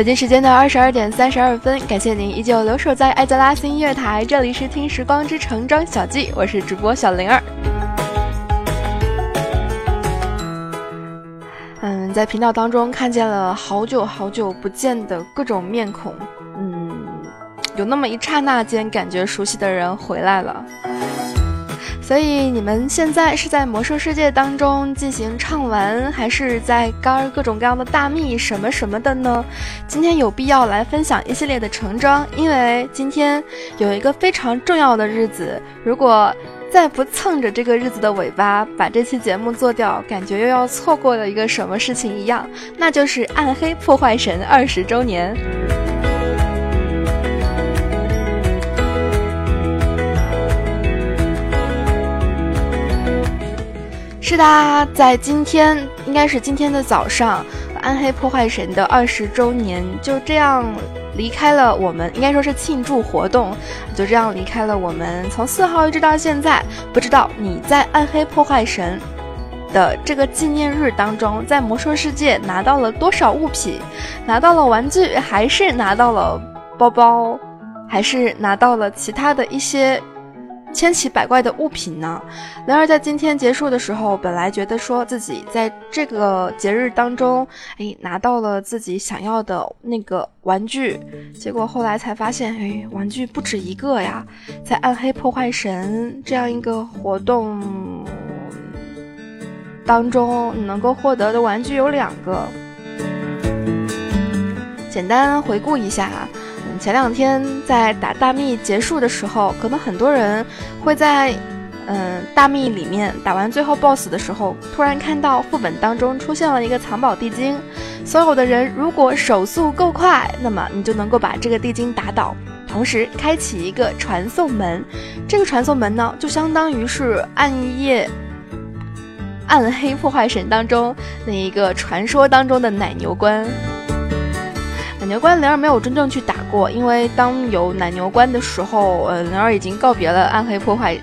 北京时间的二十二点三十二分，感谢您依旧留守在艾泽拉斯音乐台，这里是听时光之城张小记，我是主播小灵儿。嗯，在频道当中看见了好久好久不见的各种面孔，嗯，有那么一刹那间感觉熟悉的人回来了。所以你们现在是在魔兽世界当中进行畅玩，还是在干各种各样的大秘什么什么的呢？今天有必要来分享一系列的橙装，因为今天有一个非常重要的日子，如果再不蹭着这个日子的尾巴把这期节目做掉，感觉又要错过了一个什么事情一样，那就是暗黑破坏神二十周年。是的，在今天应该是今天的早上，暗黑破坏神的二十周年就这样离开了我们，应该说是庆祝活动，就这样离开了我们。从四号一直到现在，不知道你在暗黑破坏神的这个纪念日当中，在魔兽世界拿到了多少物品？拿到了玩具，还是拿到了包包，还是拿到了其他的一些？千奇百怪的物品呢？然而在今天结束的时候，本来觉得说自己在这个节日当中，哎，拿到了自己想要的那个玩具，结果后来才发现，哎，玩具不止一个呀！在暗黑破坏神这样一个活动当中，你能够获得的玩具有两个。简单回顾一下。前两天在打大秘结束的时候，可能很多人会在，嗯，大秘里面打完最后 BOSS 的时候，突然看到副本当中出现了一个藏宝地精。所有的人如果手速够快，那么你就能够把这个地精打倒，同时开启一个传送门。这个传送门呢，就相当于是暗夜、暗黑破坏神当中那一个传说当中的奶牛关。奶牛关灵儿没有真正去打过，因为当有奶牛关的时候，呃，灵儿已经告别了暗黑破坏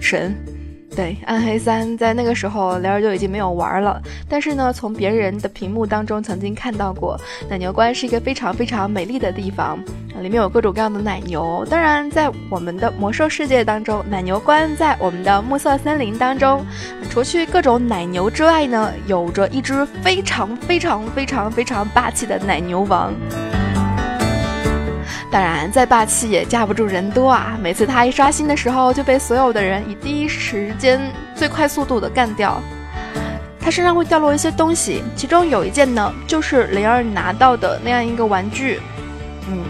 神。对，暗黑三在那个时候，雷儿就已经没有玩了。但是呢，从别人的屏幕当中曾经看到过，奶牛关是一个非常非常美丽的地方，里面有各种各样的奶牛。当然，在我们的魔兽世界当中，奶牛关在我们的暮色森林当中，除去各种奶牛之外呢，有着一只非常非常非常非常霸气的奶牛王。当然，再霸气也架不住人多啊！每次他一刷新的时候，就被所有的人以第一时间、最快速度的干掉。他身上会掉落一些东西，其中有一件呢，就是灵儿拿到的那样一个玩具。嗯，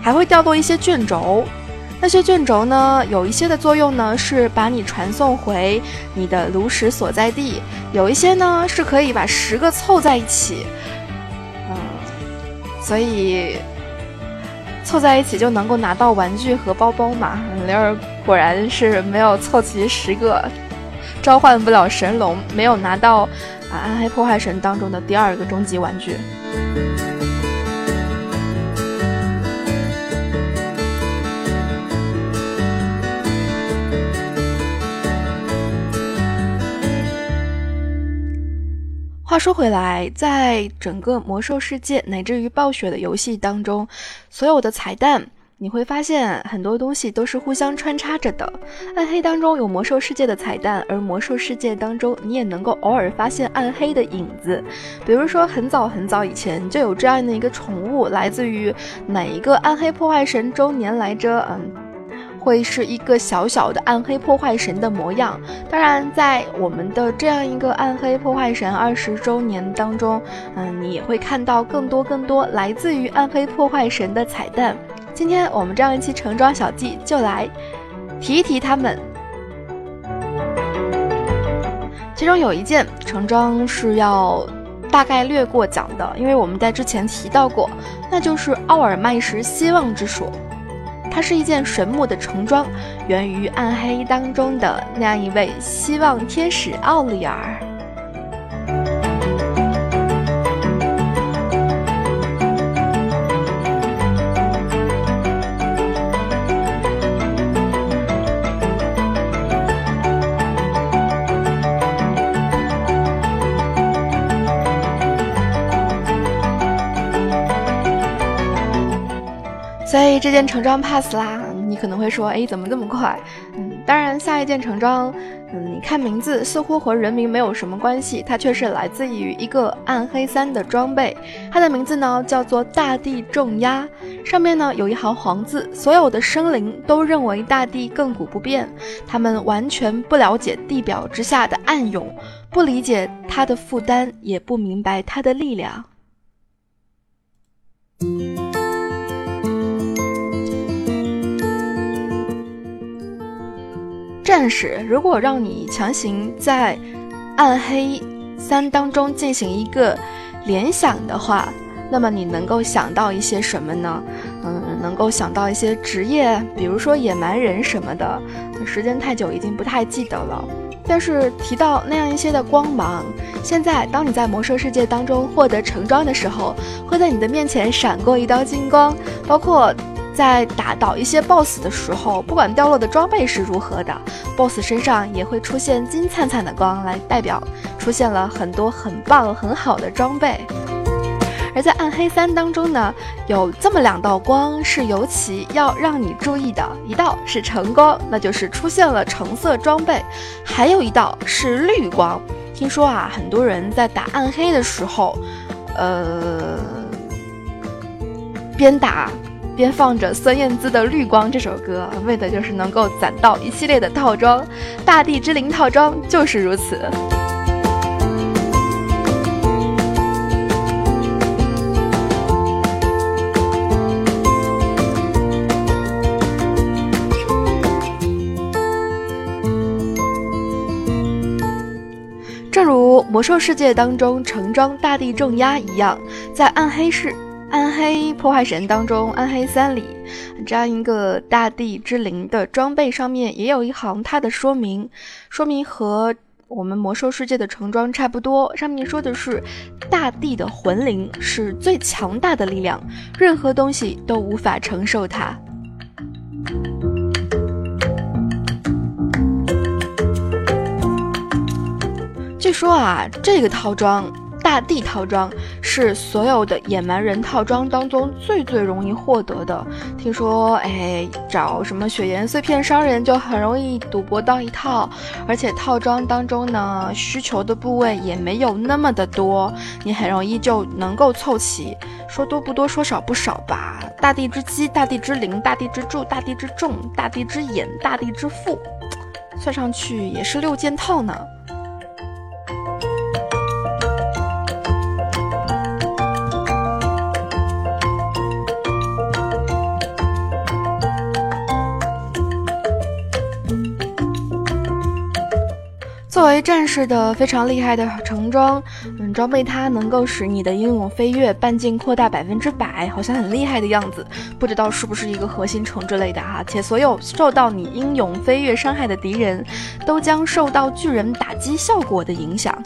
还会掉落一些卷轴，那些卷轴呢，有一些的作用呢，是把你传送回你的炉石所在地；有一些呢，是可以把十个凑在一起。嗯，所以。凑在一起就能够拿到玩具和包包嘛？灵儿果然是没有凑齐十个，召唤不了神龙，没有拿到啊暗黑破坏神当中的第二个终极玩具。话说回来，在整个魔兽世界乃至于暴雪的游戏当中，所有的彩蛋你会发现很多东西都是互相穿插着的。暗黑当中有魔兽世界的彩蛋，而魔兽世界当中你也能够偶尔发现暗黑的影子。比如说，很早很早以前就有这样的一个宠物，来自于哪一个暗黑破坏神周年来着？嗯。会是一个小小的暗黑破坏神的模样。当然，在我们的这样一个暗黑破坏神二十周年当中，嗯，你也会看到更多更多来自于暗黑破坏神的彩蛋。今天我们这样一期橙装小记就来提一提他们。其中有一件橙装是要大概略过讲的，因为我们在之前提到过，那就是奥尔麦什希望之锁。它是一件神木的重装，源于暗黑当中的那样一位希望天使奥利尔。这件成装 pass 啦，你可能会说，哎，怎么这么快？嗯，当然下一件成装，嗯，你看名字似乎和人名没有什么关系，它却是来自于一个暗黑三的装备，它的名字呢叫做大地重压，上面呢有一行黄字，所有的生灵都认为大地亘古不变，他们完全不了解地表之下的暗涌，不理解它的负担，也不明白它的力量。但是，如果让你强行在暗黑三当中进行一个联想的话，那么你能够想到一些什么呢？嗯，能够想到一些职业，比如说野蛮人什么的。时间太久，已经不太记得了。但是提到那样一些的光芒，现在当你在魔兽世界当中获得成装的时候，会在你的面前闪过一道金光，包括。在打倒一些 BOSS 的时候，不管掉落的装备是如何的，BOSS 身上也会出现金灿灿的光，来代表出现了很多很棒很好的装备。而在暗黑三当中呢，有这么两道光是尤其要让你注意的，一道是橙光，那就是出现了橙色装备；还有一道是绿光。听说啊，很多人在打暗黑的时候，呃，边打。边放着孙燕姿的《绿光》这首歌，为的就是能够攒到一系列的套装，大地之灵套装就是如此。正如魔兽世界当中橙装大地重压一样，在暗黑世。暗黑破坏神当中，暗黑三里这样一个大地之灵的装备上面也有一行它的说明，说明和我们魔兽世界的橙装差不多。上面说的是，大地的魂灵是最强大的力量，任何东西都无法承受它。据说啊，这个套装。大地套装是所有的野蛮人套装当中最最容易获得的。听说，哎，找什么雪岩碎片商人就很容易赌博到一套，而且套装当中呢，需求的部位也没有那么的多，你很容易就能够凑齐。说多不多，说少不少吧。大地之基、大地之灵、大地之柱、大地之重、大地之眼、大地之腹，算上去也是六件套呢。作为战士的非常厉害的橙装，嗯，装备它能够使你的英勇飞跃半径扩大百分之百，好像很厉害的样子。不知道是不是一个核心城之类的哈？且所有受到你英勇飞跃伤害的敌人，都将受到巨人打击效果的影响。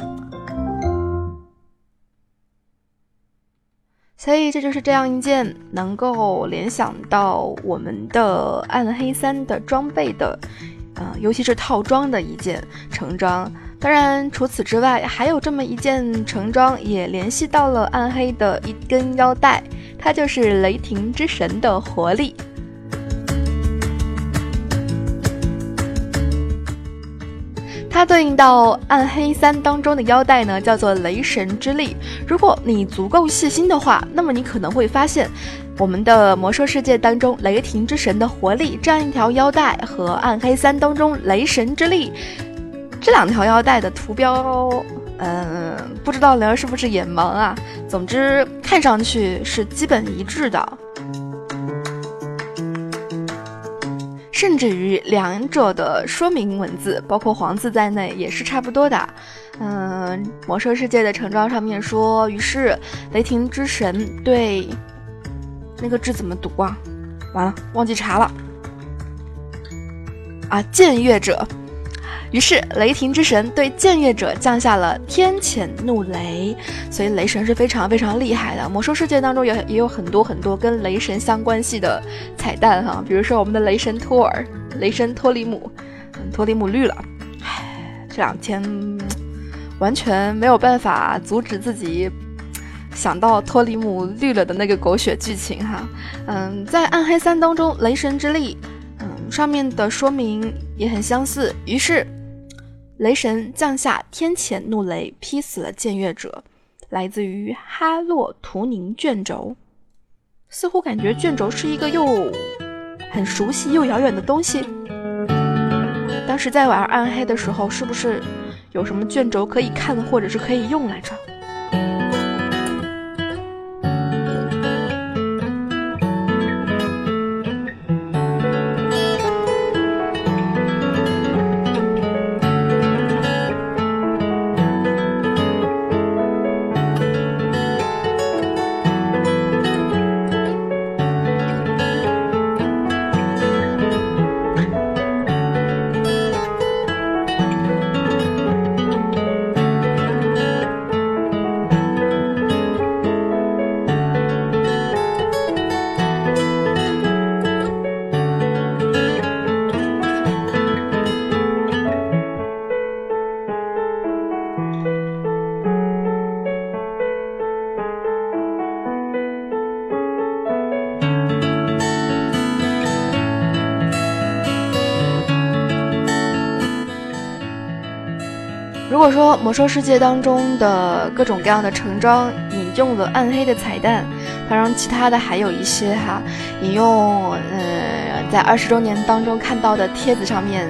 所以这就是这样一件能够联想到我们的暗黑三的装备的。呃，尤其是套装的一件橙装，当然除此之外，还有这么一件橙装也联系到了暗黑的一根腰带，它就是雷霆之神的活力。它对应到暗黑三当中的腰带呢，叫做雷神之力。如果你足够细心的话，那么你可能会发现。我们的魔兽世界当中，雷霆之神的活力这样一条腰带和暗黑三当中雷神之力这两条腰带的图标，嗯，不知道灵儿是不是眼盲啊？总之，看上去是基本一致的，甚至于两者的说明文字，包括黄字在内，也是差不多的。嗯，魔兽世界的橙装上面说，于是雷霆之神对。那个字怎么读啊？完了，忘记查了。啊，僭越者。于是雷霆之神对僭越者降下了天谴怒雷，所以雷神是非常非常厉害的。魔兽世界当中也也有很多很多跟雷神相关系的彩蛋哈，比如说我们的雷神托尔、雷神托里姆，托里姆绿了。唉，这两天完全没有办法阻止自己。想到托里姆绿了的那个狗血剧情哈。嗯，在《暗黑三》当中，雷神之力，嗯，上面的说明也很相似。于是，雷神降下天谴怒雷，劈死了僭越者，来自于哈洛图宁卷轴。似乎感觉卷轴是一个又很熟悉又遥远的东西。当时在玩暗黑的时候，是不是有什么卷轴可以看或者是可以用来着？如果说魔兽世界当中的各种各样的橙装引用了暗黑的彩蛋，当然其他的还有一些哈，引用呃在二十周年当中看到的帖子上面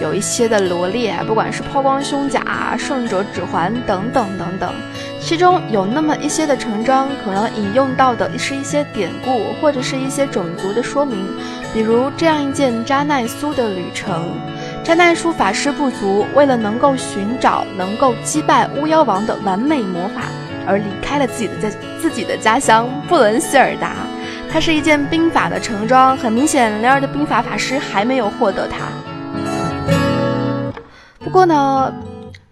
有一些的罗列，不管是抛光胸甲、圣者指环等等等等，其中有那么一些的橙装可能引用到的是一些典故或者是一些种族的说明，比如这样一件扎奈苏的旅程。扎奈苏法师不足，为了能够寻找能够击败巫妖王的完美魔法，而离开了自己的在自己的家乡布伦希尔达。它是一件兵法的盛装，很明显，雷尔的兵法法师还没有获得它。不过呢，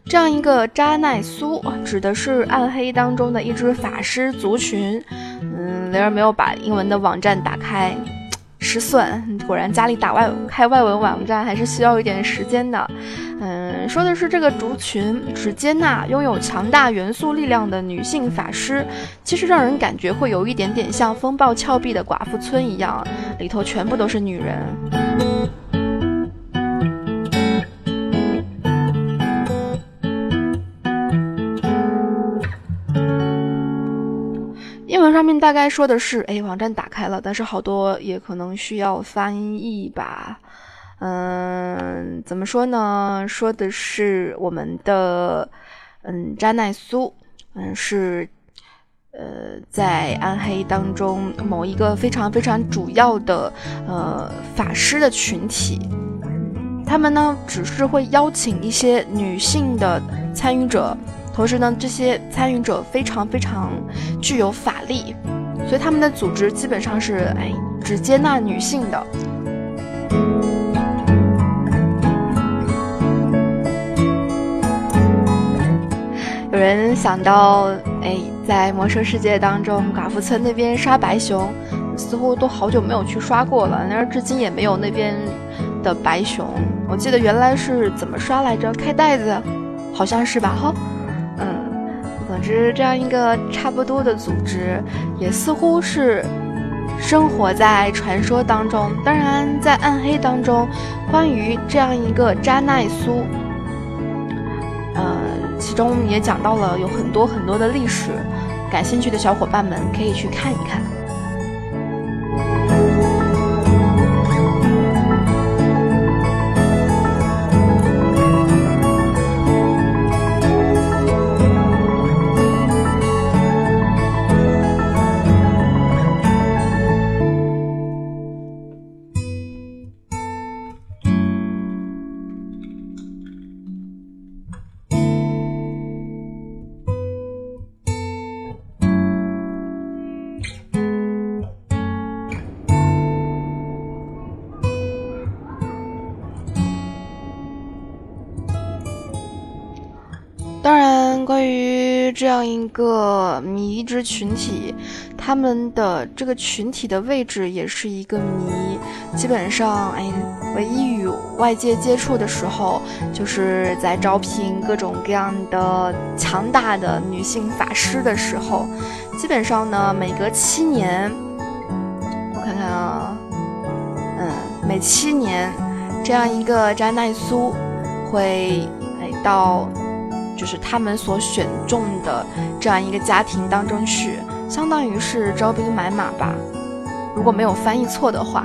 这样一个扎奈苏指的是暗黑当中的一支法师族群。嗯，雷尔没有把英文的网站打开。失算，果然家里打外开外文网站还是需要一点时间的。嗯，说的是这个族群只接纳拥有强大元素力量的女性法师，其实让人感觉会有一点点像风暴峭壁的寡妇村一样，里头全部都是女人。英文上面大概说的是，哎，网站打开了，但是好多也可能需要翻译吧。嗯，怎么说呢？说的是我们的，嗯，扎奈苏，嗯，是，呃，在暗黑当中某一个非常非常主要的，呃，法师的群体。他们呢，只是会邀请一些女性的参与者。同时呢，这些参与者非常非常具有法力，所以他们的组织基本上是哎只接纳女性的。有人想到哎，在魔兽世界当中，寡妇村那边刷白熊，似乎都好久没有去刷过了，然而至今也没有那边的白熊。我记得原来是怎么刷来着？开袋子，好像是吧？哈。织，这样一个差不多的组织，也似乎是生活在传说当中。当然，在暗黑当中，关于这样一个扎奈苏，呃，其中也讲到了有很多很多的历史。感兴趣的小伙伴们可以去看一看。这样一个迷之群体，他们的这个群体的位置也是一个谜。基本上，哎，唯一与外界接触的时候，就是在招聘各种各样的强大的女性法师的时候。基本上呢，每隔七年，我看看啊，嗯，每七年，这样一个扎奈苏会哎到，就是他们所选中的这样一个家庭当中去，相当于是招兵买马吧。如果没有翻译错的话。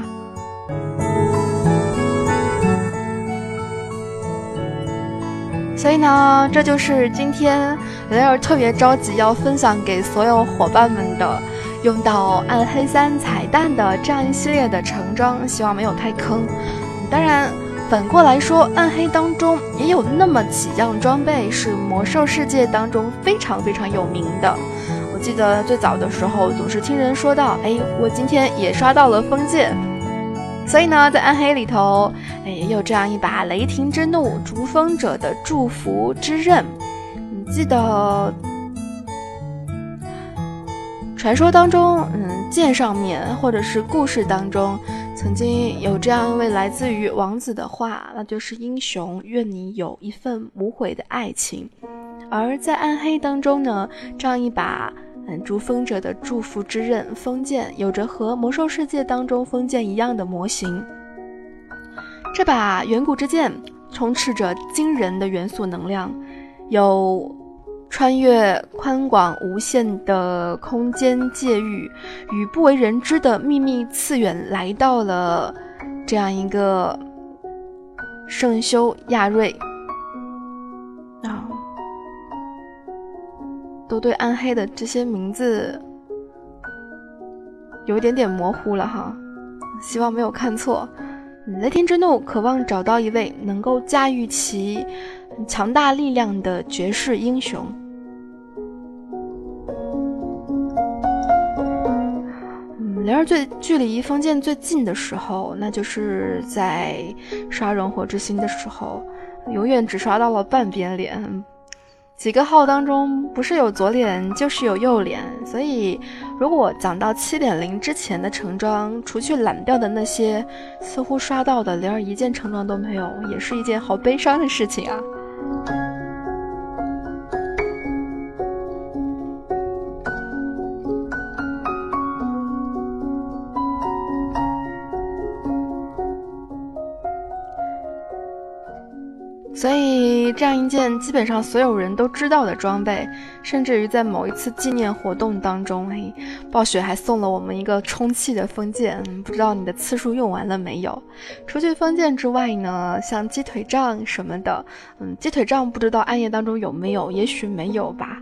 所以呢，这就是今天雷儿特别着急要分享给所有伙伴们的，用到暗黑三彩蛋的这样一系列的橙装，希望没有太坑。当然，反过来说，暗黑当中也有那么几样装备是魔兽世界当中非常非常有名的。我记得最早的时候，总是听人说到，哎，我今天也刷到了封剑。所以呢，在暗黑里头，哎，有这样一把雷霆之怒，逐风者的祝福之刃。你记得传说当中，嗯，剑上面或者是故事当中，曾经有这样一位来自于王子的话，那就是英雄愿你有一份无悔的爱情。而在暗黑当中呢，这样一把嗯。逐风者的祝福之刃封剑，有着和魔兽世界当中封剑一样的模型。这把远古之剑充斥着惊人的元素能量，有穿越宽广无限的空间界域，与不为人知的秘密次元来到了这样一个圣修亚瑞啊。都对暗黑的这些名字有一点点模糊了哈，希望没有看错。雷霆之怒渴望找到一位能够驾驭其强大力量的绝世英雄。灵儿最距离封建最近的时候，那就是在刷熔火之心的时候，永远只刷到了半边脸。几个号当中，不是有左脸就是有右脸，所以如果讲到七点零之前的橙装，除去懒掉的那些，似乎刷到的连一件橙装都没有，也是一件好悲伤的事情啊。所以，这样一件基本上所有人都知道的装备，甚至于在某一次纪念活动当中，嘿，暴雪还送了我们一个充气的封剑，不知道你的次数用完了没有？除去封建之外呢，像鸡腿杖什么的，嗯，鸡腿杖不知道暗夜当中有没有，也许没有吧，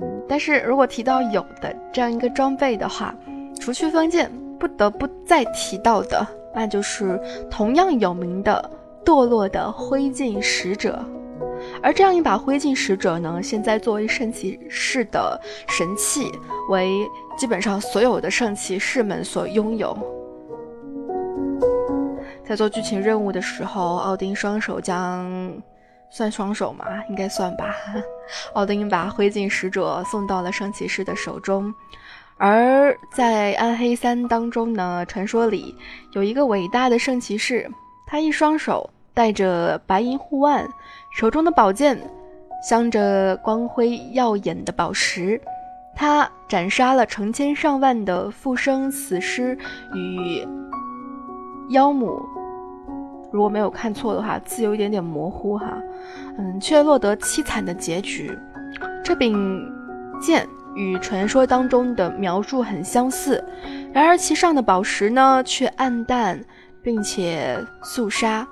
嗯，但是如果提到有的这样一个装备的话，除去封建，不得不再提到的，那就是同样有名的。堕落的灰烬使者，而这样一把灰烬使者呢，现在作为圣骑士的神器，为基本上所有的圣骑士们所拥有。在做剧情任务的时候，奥丁双手将算双手吗？应该算吧。奥丁把灰烬使者送到了圣骑士的手中，而在暗黑三当中呢，传说里有一个伟大的圣骑士，他一双手。戴着白银护腕，手中的宝剑镶着光辉耀眼的宝石。他斩杀了成千上万的复生死尸与妖母。如果没有看错的话，字有一点点模糊哈。嗯，却落得凄惨的结局。这柄剑与传说当中的描述很相似，然而其上的宝石呢，却暗淡并且肃杀。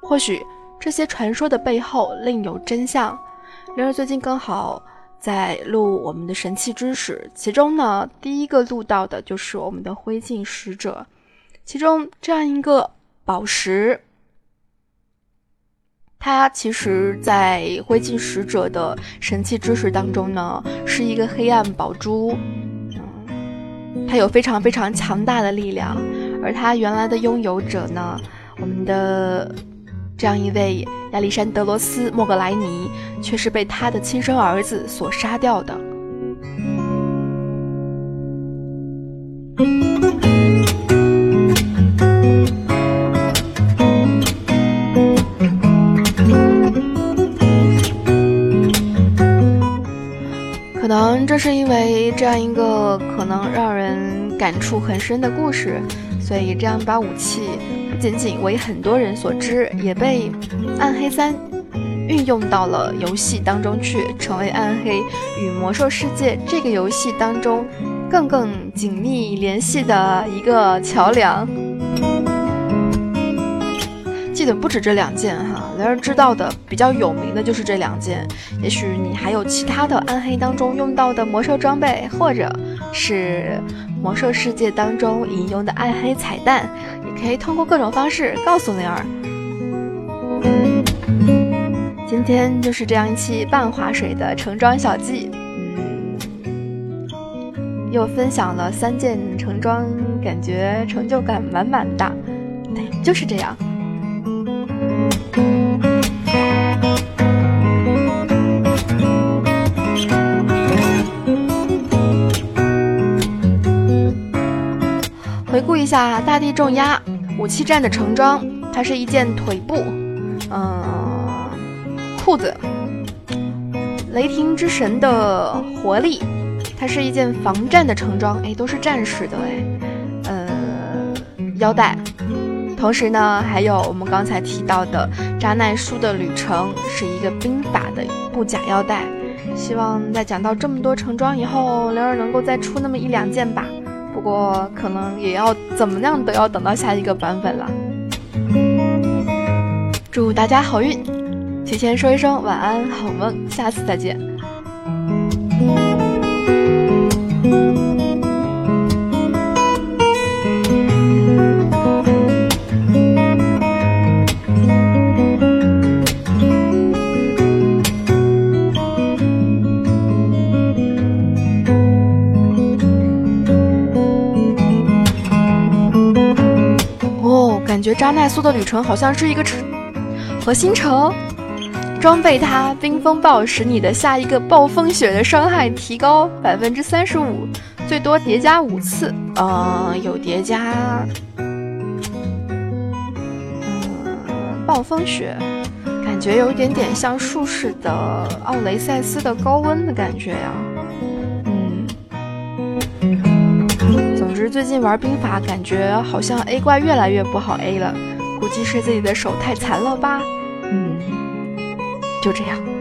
或许这些传说的背后另有真相。然而最近刚好在录我们的神器知识，其中呢第一个录到的就是我们的灰烬使者。其中这样一个宝石，它其实在灰烬使者的神器知识当中呢是一个黑暗宝珠，嗯，它有非常非常强大的力量，而他原来的拥有者呢，我们的这样一位亚历山德罗斯莫格莱尼，却是被他的亲生儿子所杀掉的。可能这是因为这样一个可能让人感触很深的故事。所以这样一把武器不仅仅为很多人所知，也被《暗黑三》运用到了游戏当中去，成为《暗黑》与《魔兽世界》这个游戏当中更更紧密联系的一个桥梁。记得不止这两件哈，雷儿知道的比较有名的就是这两件。也许你还有其他的暗黑当中用到的魔兽装备，或者是魔兽世界当中引用的暗黑彩蛋，也可以通过各种方式告诉灵儿。今天就是这样一期半划水的橙装小记，嗯，又分享了三件橙装，感觉成就感满满的。对，就是这样。一下大地重压武器战的橙装，它是一件腿部，嗯，裤子。雷霆之神的活力，它是一件防战的橙装，哎，都是战士的哎，嗯，腰带。同时呢，还有我们刚才提到的扎奈书的旅程，是一个兵法的布甲腰带。希望在讲到这么多橙装以后，灵儿能够再出那么一两件吧。不过可能也要怎么样都要等到下一个版本了。祝大家好运，提前说一声晚安，好梦，下次再见。觉扎奈苏的旅程好像是一个城核心城，装备它冰风暴使你的下一个暴风雪的伤害提高百分之三十五，最多叠加五次。嗯，有叠加。暴风雪感觉有一点点像术士的奥雷塞斯的高温的感觉呀。嗯最近玩兵法，感觉好像 A 怪越来越不好 A 了，估计是自己的手太残了吧？嗯，就这样。